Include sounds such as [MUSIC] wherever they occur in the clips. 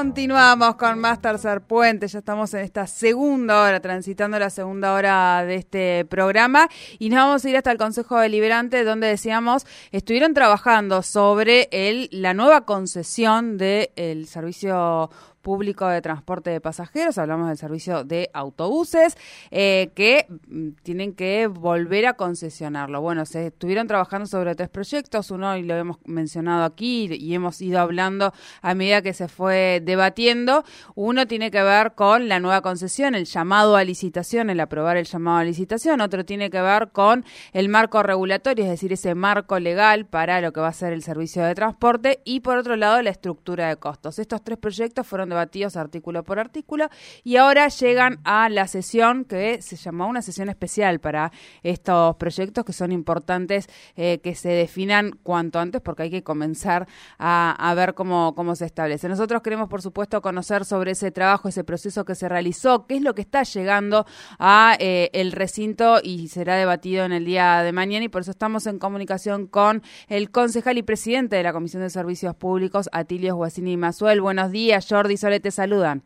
Continuamos con más Tercer Puente, ya estamos en esta segunda hora, transitando la segunda hora de este programa. Y nos vamos a ir hasta el Consejo Deliberante donde decíamos, estuvieron trabajando sobre el, la nueva concesión del servicio público de transporte de pasajeros, hablamos del servicio de autobuses, eh, que mm, tienen que volver a concesionarlo. Bueno, se estuvieron trabajando sobre tres proyectos, uno y lo hemos mencionado aquí y hemos ido hablando a medida que se fue debatiendo. Uno tiene que ver con la nueva concesión, el llamado a licitación, el aprobar el llamado a licitación, otro tiene que ver con el marco regulatorio, es decir, ese marco legal para lo que va a ser el servicio de transporte y por otro lado la estructura de costos. Estos tres proyectos fueron debatidos artículo por artículo y ahora llegan a la sesión que se llamó una sesión especial para estos proyectos que son importantes eh, que se definan cuanto antes porque hay que comenzar a, ver cómo, cómo se establece. Nosotros queremos, por supuesto, conocer sobre ese trabajo, ese proceso que se realizó, qué es lo que está llegando a eh, el recinto y será debatido en el día de mañana y por eso estamos en comunicación con el concejal y presidente de la Comisión de Servicios Públicos, Atilio Guasini Mazuel. Buenos días, Jordi Sole, te saludan.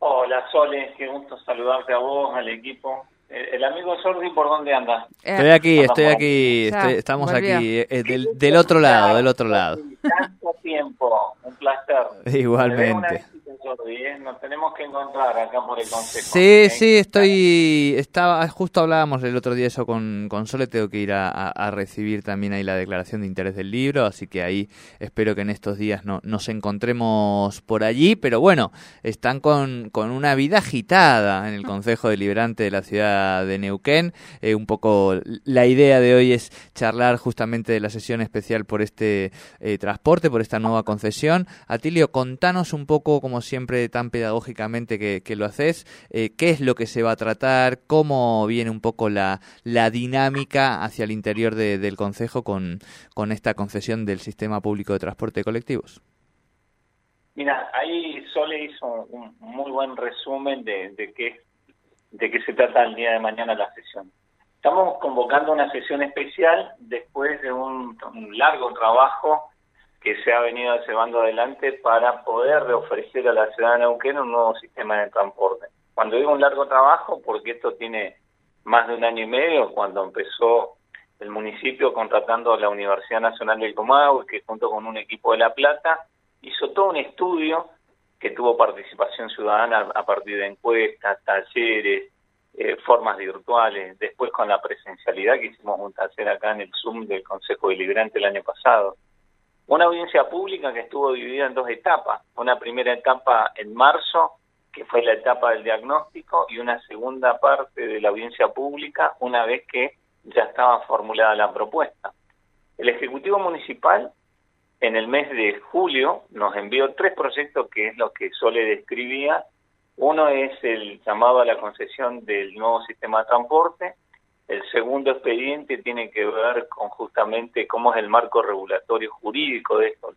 Hola Sole, qué gusto saludarte a vos, al equipo. Eh, ¿El amigo Jordi por dónde anda? Estoy aquí, estoy aquí, estamos aquí, eh, del, del, otro lado, del otro lado. Tanto tiempo, un placer. [LAUGHS] Igualmente. ¿Eh? Nos tenemos que encontrar acá por el consejo. Sí, sí, estoy. Estaba, justo hablábamos el otro día eso con, con Sole. Tengo que ir a, recibir también ahí la declaración de interés del libro. Así que ahí espero que en estos días no, nos encontremos por allí. Pero bueno, están con, con una vida agitada en el Consejo Deliberante de la ciudad de Neuquén. Eh, un poco la idea de hoy es charlar justamente de la sesión especial por este eh, transporte, por esta nueva concesión. Atilio, contanos un poco, como siempre tan pedagógicamente que, lo haces, eh, qué es lo que se va a tratar, cómo viene un poco la, la dinámica hacia el interior del Consejo con, con esta concesión del sistema público de transporte de colectivos. Mira, ahí Sole hizo un muy buen resumen de, de qué de qué se trata el día de mañana la sesión. Estamos convocando una sesión especial después de un largo trabajo que se ha venido llevando adelante para poder ofrecer a la ciudad de Neuquén un nuevo sistema de transporte. Cuando digo un largo trabajo, porque esto tiene más de un año y medio, cuando empezó el municipio contratando a la Universidad Nacional del Comahue, que junto con un equipo de La Plata hizo todo un estudio que tuvo participación ciudadana a partir de encuestas, talleres, eh, formas virtuales, después con la presencialidad que hicimos un taller acá en el Zoom del Consejo Deliberante el año pasado. Una audiencia pública que estuvo dividida en dos etapas. Una primera etapa en marzo, que fue la etapa del diagnóstico, y una segunda parte de la audiencia pública una vez que ya estaba formulada la propuesta. El Ejecutivo Municipal en el mes de julio nos envió tres proyectos que es lo que Sole describía. Uno es el llamado a la concesión del nuevo sistema de transporte, el segundo expediente tiene que ver con justamente cómo es el marco regulatorio jurídico de esto.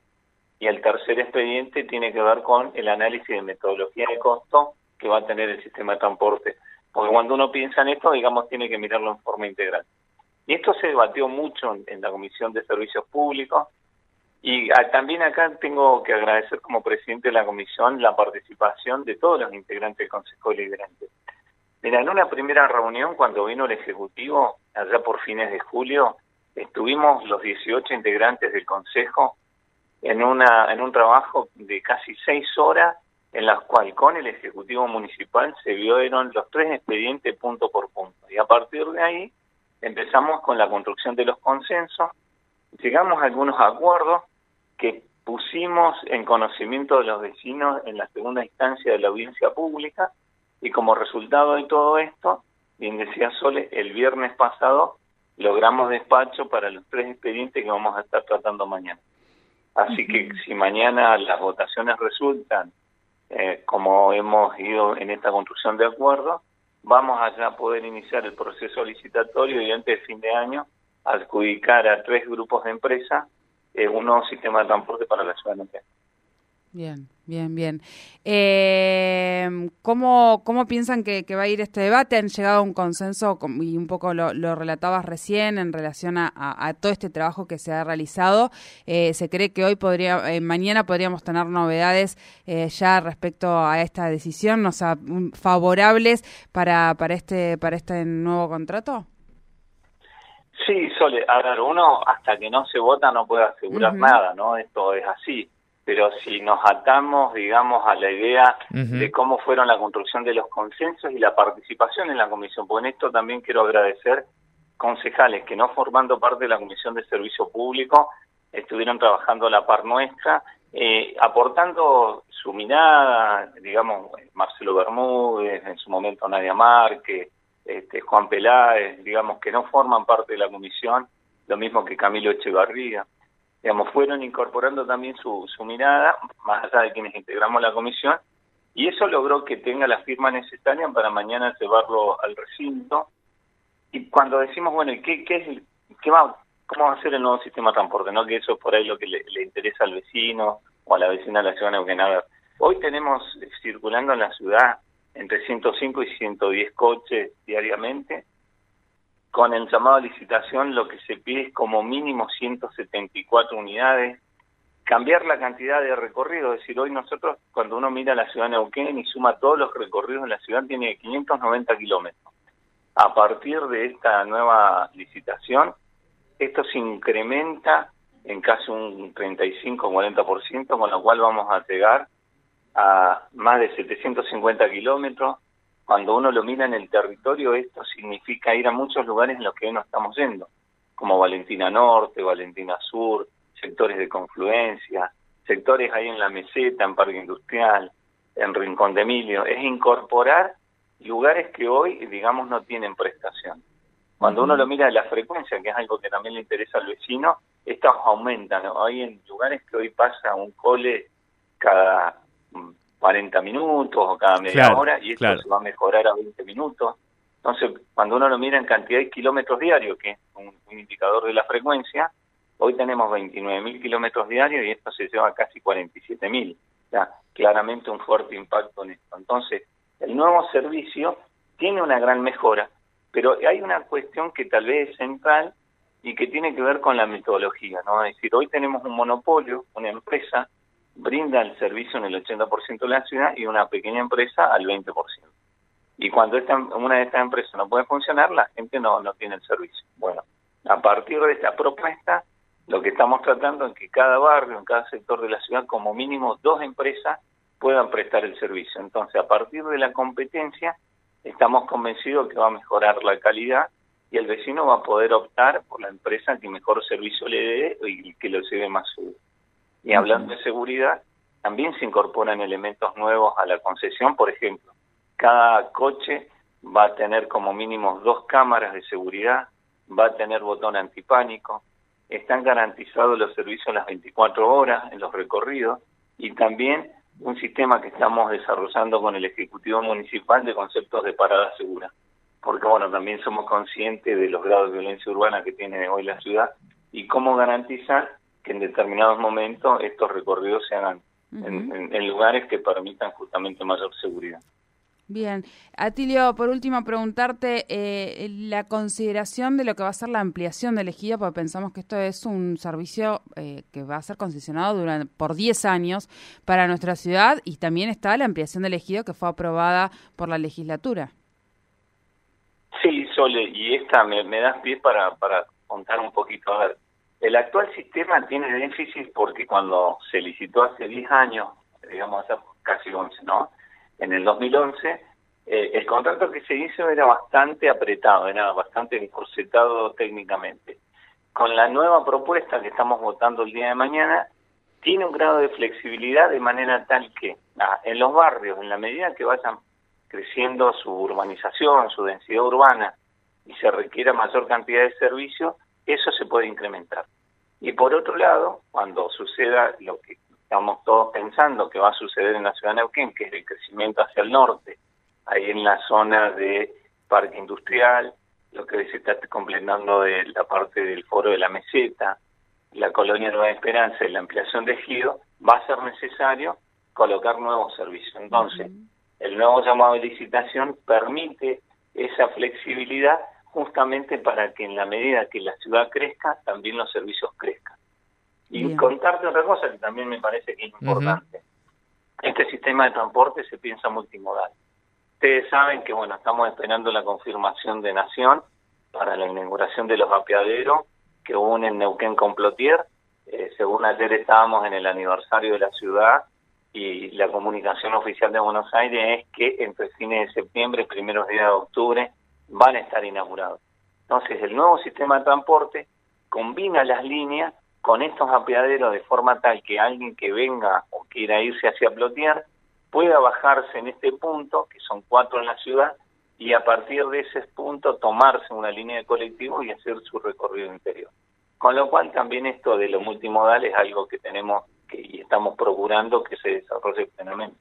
Y el tercer expediente tiene que ver con el análisis de metodología de costo que va a tener el sistema de transporte. Porque cuando uno piensa en esto, digamos, tiene que mirarlo en forma integral. Y esto se debatió mucho en, la Comisión de Servicios Públicos. Y también acá tengo que agradecer como presidente de la comisión la participación de todos los integrantes del Consejo Deliberante. Mira, en una primera reunión, cuando vino el Ejecutivo, allá por fines de julio, estuvimos los 18 integrantes del Consejo en, una, en un trabajo de casi seis horas, en las cuales con el Ejecutivo Municipal se vieron los tres expedientes punto por punto. Y a partir de ahí empezamos con la construcción de los consensos, llegamos a algunos acuerdos que pusimos en conocimiento de los vecinos en la segunda instancia de la audiencia pública, y como resultado de todo esto, bien decía Sole, el viernes pasado logramos despacho para los tres expedientes que vamos a estar tratando mañana. Así que si mañana las votaciones resultan eh, como hemos ido en esta construcción de acuerdo, vamos a poder iniciar el proceso licitatorio y antes de fin de año adjudicar a tres grupos de empresas eh, un nuevo sistema de transporte para la ciudad de Bien, bien, bien. Eh, ¿cómo, ¿Cómo piensan que, va a ir este debate? ¿Han llegado a un consenso y un poco lo, relatabas recién en relación a, todo este trabajo que se ha realizado? Eh, ¿Se cree que hoy podría, eh, mañana podríamos tener novedades eh, ya respecto a esta decisión, o sea, favorables para, para, este, para este nuevo contrato? Sí, Sole, a ver, uno hasta que no se vota no puede asegurar nada, ¿no? Esto es así pero si nos atamos, digamos, a la idea de cómo fueron la construcción de los consensos y la participación en la comisión, pues en esto también quiero agradecer concejales que no formando parte de la Comisión de Servicio Público estuvieron trabajando a la par nuestra, eh, aportando su mirada, digamos, Marcelo Bermúdez, en su momento Nadia Márquez, este, Juan Peláez, digamos, que no forman parte de la comisión, lo mismo que Camilo Echevarría digamos, fueron incorporando también su, su mirada, más allá de quienes integramos la comisión, y eso logró que tenga la firma necesaria para mañana llevarlo al recinto. Y cuando decimos, bueno, ¿qué, qué es qué va, cómo va a ser el nuevo sistema de transporte? ¿no? Que eso es por ahí lo que le, interesa al vecino o a la vecina de la ciudad de hoy tenemos circulando en la ciudad entre 105 y 110 coches diariamente, con el llamado a licitación lo que se pide es como mínimo 174 unidades, cambiar la cantidad de recorridos, es decir, hoy nosotros cuando uno mira la ciudad de Neuquén y suma todos los recorridos en la ciudad tiene 590 kilómetros. A partir de esta nueva licitación, esto se incrementa en casi un 35-40%, con lo cual vamos a llegar a más de 750 kilómetros, cuando uno lo mira en el territorio, esto significa ir a muchos lugares en los que hoy no estamos yendo, como Valentina Norte, Valentina Sur, sectores de confluencia, sectores ahí en la meseta, en Parque Industrial, en Rincón de Emilio. Es incorporar lugares que hoy, digamos, no tienen prestación. Cuando uno lo mira de la frecuencia, que es algo que también le interesa al vecino, estos aumentan. Hay en lugares que hoy pasa un cole cada 40 minutos o cada media hora y esto se va a mejorar a 20 minutos. Entonces, cuando uno lo mira en cantidad de kilómetros diarios, que es un, indicador de la frecuencia, hoy tenemos 29.000 kilómetros diarios y esto se lleva a casi 47.000. O sea, claramente un fuerte impacto en esto. Entonces, el nuevo servicio tiene una gran mejora, pero hay una cuestión que tal vez es central y que tiene que ver con la metodología, ¿no? Es decir, hoy tenemos un monopolio, una empresa brinda el servicio en el 80% de la ciudad y una pequeña empresa al 20%. Y cuando esta, una de estas empresas no puede funcionar, la gente no, no tiene el servicio. Bueno, a partir de esta propuesta, lo que estamos tratando es que cada barrio, en cada sector de la ciudad, como mínimo dos empresas puedan prestar el servicio. Entonces, a partir de la competencia, estamos convencidos que va a mejorar la calidad y el vecino va a poder optar por la empresa que mejor servicio le dé y que lo lleve más seguro. Y hablando de seguridad, también se incorporan elementos nuevos a la concesión, por ejemplo, cada coche va a tener como mínimo dos cámaras de seguridad, va a tener botón antipánico, están garantizados los servicios las 24 horas en los recorridos y también un sistema que estamos desarrollando con el Ejecutivo Municipal de conceptos de parada segura. Porque bueno, también somos conscientes de los grados de violencia urbana que tiene hoy la ciudad y cómo garantizar que en determinados momentos estos recorridos se hagan en, lugares que permitan justamente mayor seguridad. Bien. Atilio, por último, preguntarte eh, la consideración de lo que va a ser la ampliación del ejido, porque pensamos que esto es un servicio eh, que va a ser concesionado durante, por 10 años para nuestra ciudad y también está la ampliación del ejido que fue aprobada por la legislatura. Sí, Sole, y esta me, me das pie para, para contar un poquito. A ver, el actual sistema tiene déficit porque cuando se licitó hace 10 años, digamos hace casi 11, ¿no? En el 2011, eh, el contrato que se hizo era bastante apretado, era bastante encorsetado técnicamente. Con la nueva propuesta que estamos votando el día de mañana, tiene un grado de flexibilidad de manera tal que ah, en los barrios, en la medida que vayan creciendo su urbanización, su densidad urbana y se requiera mayor cantidad de servicios, eso se puede incrementar. Y por otro lado, cuando suceda lo que estamos todos pensando que va a suceder en la ciudad de Neuquén, que es el crecimiento hacia el norte, ahí en la zona de parque industrial, lo que se está completando de la parte del foro de la meseta, la colonia Nueva Esperanza y la ampliación de Ejido, va a ser necesario colocar nuevos servicios. Entonces, el nuevo llamado de licitación permite esa flexibilidad justamente para que en la medida que la ciudad crezca, también los servicios crezcan. Y contarte otra cosa que también me parece que es importante. Este sistema de transporte se piensa multimodal. Ustedes saben que, bueno, estamos esperando la confirmación de Nación para la inauguración de los apiaderos que unen Neuquén con Plotier. Eh, según ayer estábamos en el aniversario de la ciudad y la comunicación oficial de Buenos Aires es que entre fines de septiembre y primeros días de octubre van a estar inaugurados. Entonces, el nuevo sistema de transporte combina las líneas con estos apiaderos de forma tal que alguien que venga o quiera irse hacia Plotier pueda bajarse en este punto, que son cuatro en la ciudad, y a partir de ese punto tomarse una línea de colectivo y hacer su recorrido interior. Con lo cual también esto de lo multimodal es algo que tenemos que, y estamos procurando que se desarrolle plenamente.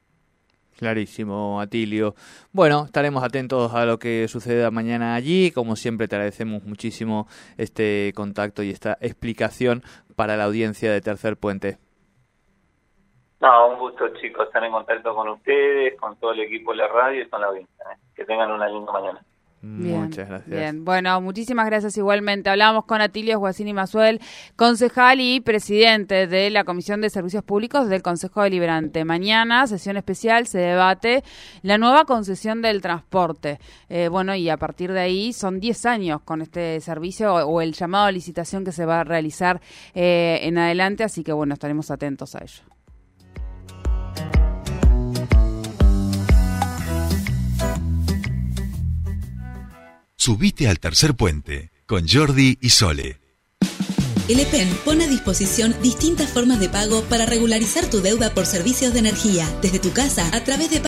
Clarísimo, Atilio. Bueno, estaremos atentos a lo que suceda mañana allí. Como siempre, te agradecemos muchísimo este contacto y esta explicación para la audiencia de Tercer Puente. No, un gusto, chicos, estar en contacto con ustedes, con todo el equipo de la radio y con la audiencia. ¿eh? Que tengan una linda mañana. Muchas gracias. Bien, bueno, muchísimas gracias igualmente. Hablamos con Atilio Guasini Masuel, concejal y presidente de la Comisión de Servicios Públicos del Consejo Deliberante. Mañana, sesión especial, se debate la nueva concesión del transporte. Eh, bueno, y a partir de ahí son 10 años con este servicio o, el llamado a licitación que se va a realizar eh, en adelante, así que bueno, estaremos atentos a ello. Subite al tercer puente con Jordi y Sole. El EPEN pone a disposición distintas formas de pago para regularizar tu deuda por servicios de energía, desde tu casa a través de